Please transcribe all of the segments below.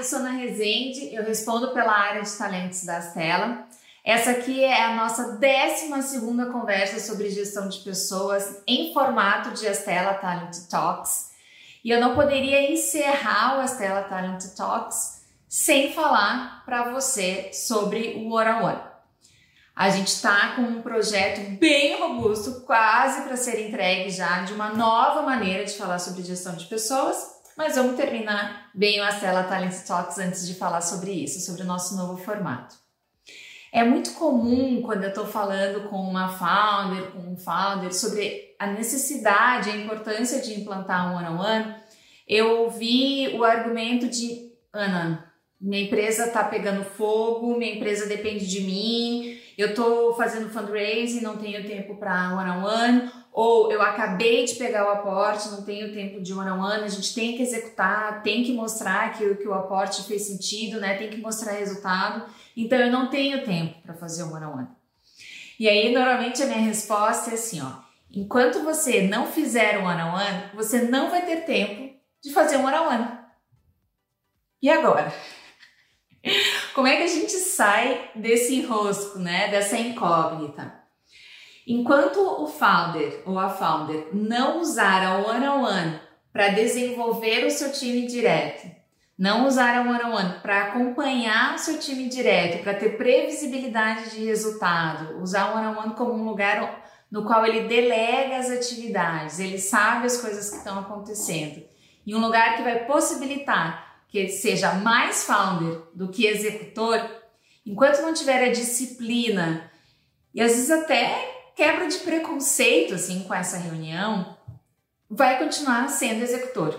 eu sou Ana Rezende, eu respondo pela área de talentos da Astela. Essa aqui é a nossa 12 segunda conversa sobre gestão de pessoas em formato de Astela Talent Talks. E eu não poderia encerrar o Astela Talent Talks sem falar para você sobre o on One. A gente está com um projeto bem robusto, quase para ser entregue já, de uma nova maneira de falar sobre gestão de pessoas mas vamos terminar bem o Astela Talent Talks antes de falar sobre isso, sobre o nosso novo formato. É muito comum quando eu estou falando com uma founder, com um founder, sobre a necessidade, a importância de implantar um one-on-one, -on -one, eu ouvi o argumento de Ana, minha empresa está pegando fogo, minha empresa depende de mim, eu estou fazendo fundraising, não tenho tempo para one-on-one, ou eu acabei de pegar o aporte, não tenho tempo de one on one, a gente tem que executar, tem que mostrar que, que o aporte fez sentido, né? Tem que mostrar resultado. Então eu não tenho tempo para fazer o one on one. E aí normalmente a minha resposta é assim, ó: enquanto você não fizer o one on one, você não vai ter tempo de fazer o one on one. E agora? Como é que a gente sai desse enrosco, né? Dessa incógnita? Enquanto o founder ou a founder não usar a one-on-one para desenvolver o seu time direto, não usar a one-on-one para acompanhar o seu time direto, para ter previsibilidade de resultado, usar o one-on-one como um lugar no qual ele delega as atividades, ele sabe as coisas que estão acontecendo, e um lugar que vai possibilitar que ele seja mais founder do que executor, enquanto não tiver a disciplina e às vezes até quebra de preconceito assim com essa reunião, vai continuar sendo executor.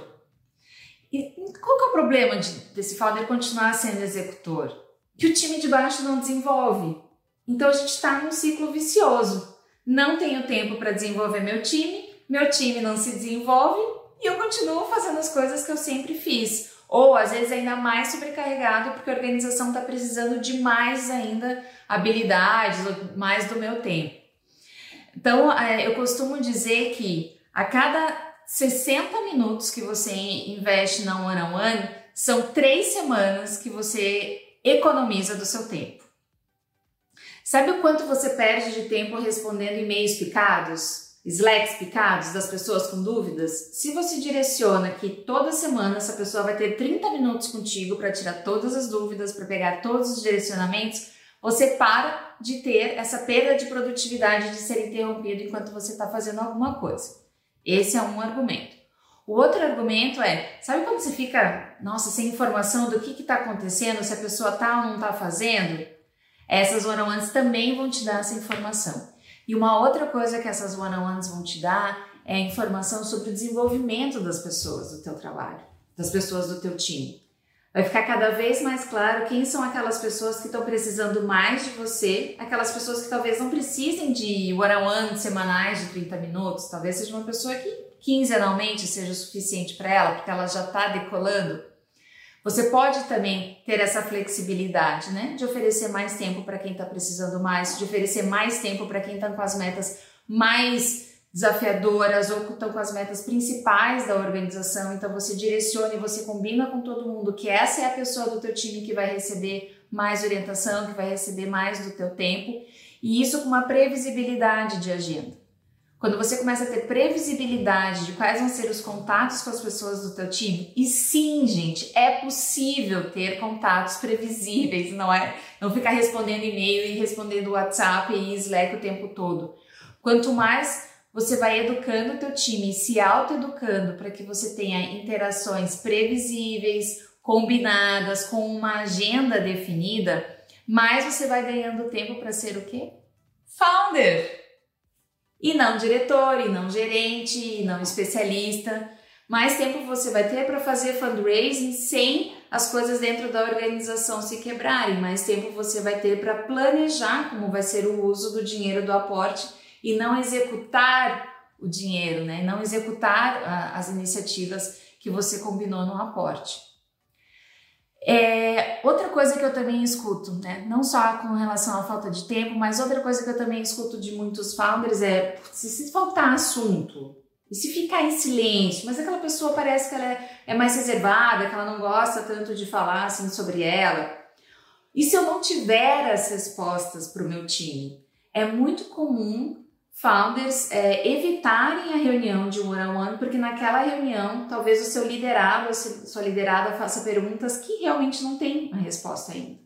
E qual que é o problema de, desse founder continuar sendo executor? Que o time de baixo não desenvolve. Então a gente está num ciclo vicioso. Não tenho tempo para desenvolver meu time, meu time não se desenvolve e eu continuo fazendo as coisas que eu sempre fiz. Ou às vezes ainda mais sobrecarregado porque a organização está precisando de mais ainda habilidades, mais do meu tempo. Então, é, eu costumo dizer que a cada 60 minutos que você investe na One on One, são três semanas que você economiza do seu tempo. Sabe o quanto você perde de tempo respondendo e-mails picados, slacks picados das pessoas com dúvidas? Se você direciona que toda semana essa pessoa vai ter 30 minutos contigo para tirar todas as dúvidas, para pegar todos os direcionamentos, você para de ter essa perda de produtividade de ser interrompido enquanto você está fazendo alguma coisa. Esse é um argumento. O outro argumento é, sabe quando você fica, nossa, sem informação do que está acontecendo, se a pessoa está ou não está fazendo? Essas one-on-ones também vão te dar essa informação. E uma outra coisa que essas one-on-ones vão te dar é informação sobre o desenvolvimento das pessoas do teu trabalho, das pessoas do teu time. Vai ficar cada vez mais claro quem são aquelas pessoas que estão precisando mais de você, aquelas pessoas que talvez não precisem de one-on-one semanais de 30 minutos, talvez seja uma pessoa que quinzenalmente seja o suficiente para ela, porque ela já está decolando. Você pode também ter essa flexibilidade, né? De oferecer mais tempo para quem está precisando mais, de oferecer mais tempo para quem está com as metas mais desafiadoras ou que estão com as metas principais da organização, então você direciona e você combina com todo mundo que essa é a pessoa do teu time que vai receber mais orientação, que vai receber mais do teu tempo, e isso com uma previsibilidade de agenda. Quando você começa a ter previsibilidade de quais vão ser os contatos com as pessoas do teu time, e sim, gente, é possível ter contatos previsíveis, não é? Não ficar respondendo e-mail e respondendo WhatsApp e Slack o tempo todo. Quanto mais você vai educando o teu time, se autoeducando para que você tenha interações previsíveis, combinadas, com uma agenda definida, mais você vai ganhando tempo para ser o quê? Founder! E não diretor, e não gerente, e não especialista. Mais tempo você vai ter para fazer fundraising sem as coisas dentro da organização se quebrarem. Mais tempo você vai ter para planejar como vai ser o uso do dinheiro do aporte e não executar o dinheiro, né? Não executar a, as iniciativas que você combinou no aporte. É, outra coisa que eu também escuto, né? Não só com relação à falta de tempo, mas outra coisa que eu também escuto de muitos founders é se, se faltar assunto, E se ficar em silêncio, mas aquela pessoa parece que ela é, é mais reservada, que ela não gosta tanto de falar assim sobre ela. E se eu não tiver as respostas para o meu time? É muito comum founders é, evitarem a reunião de one-on-one, -on -one, porque naquela reunião talvez o seu liderado, a sua liderada faça perguntas que realmente não tem a resposta ainda.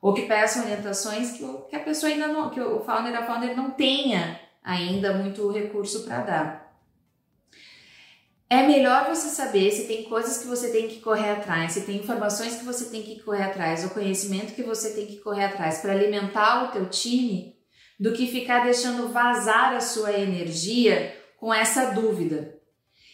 Ou que peçam orientações que, que a pessoa ainda não, que o founder, a founder não tenha ainda muito recurso para dar. É melhor você saber se tem coisas que você tem que correr atrás, se tem informações que você tem que correr atrás, o conhecimento que você tem que correr atrás para alimentar o teu time, do que ficar deixando vazar a sua energia com essa dúvida.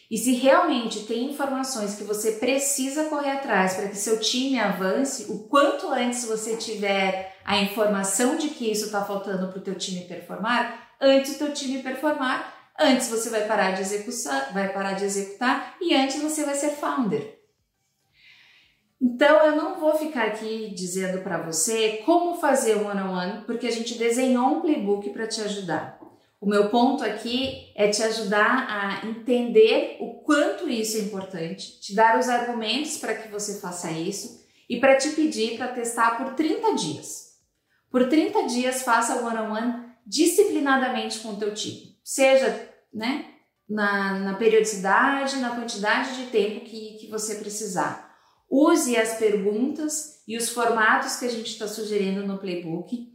E se realmente tem informações que você precisa correr atrás para que seu time avance, o quanto antes você tiver a informação de que isso está faltando para o teu time performar, antes o teu time performar, antes você vai parar de executar, vai parar de executar e antes você vai ser founder. Então eu não vou ficar aqui dizendo para você como fazer o one on one, porque a gente desenhou um playbook para te ajudar. O meu ponto aqui é te ajudar a entender o quanto isso é importante, te dar os argumentos para que você faça isso e para te pedir para testar por 30 dias. Por 30 dias faça o one on one disciplinadamente com o teu time, seja né, na, na periodicidade, na quantidade de tempo que, que você precisar. Use as perguntas e os formatos que a gente está sugerindo no playbook.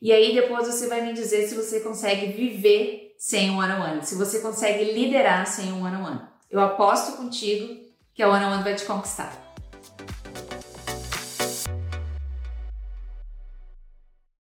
E aí depois você vai me dizer se você consegue viver sem um one-on-one, se você consegue liderar sem um one-on-one. Eu aposto contigo que a one-on-one vai te conquistar.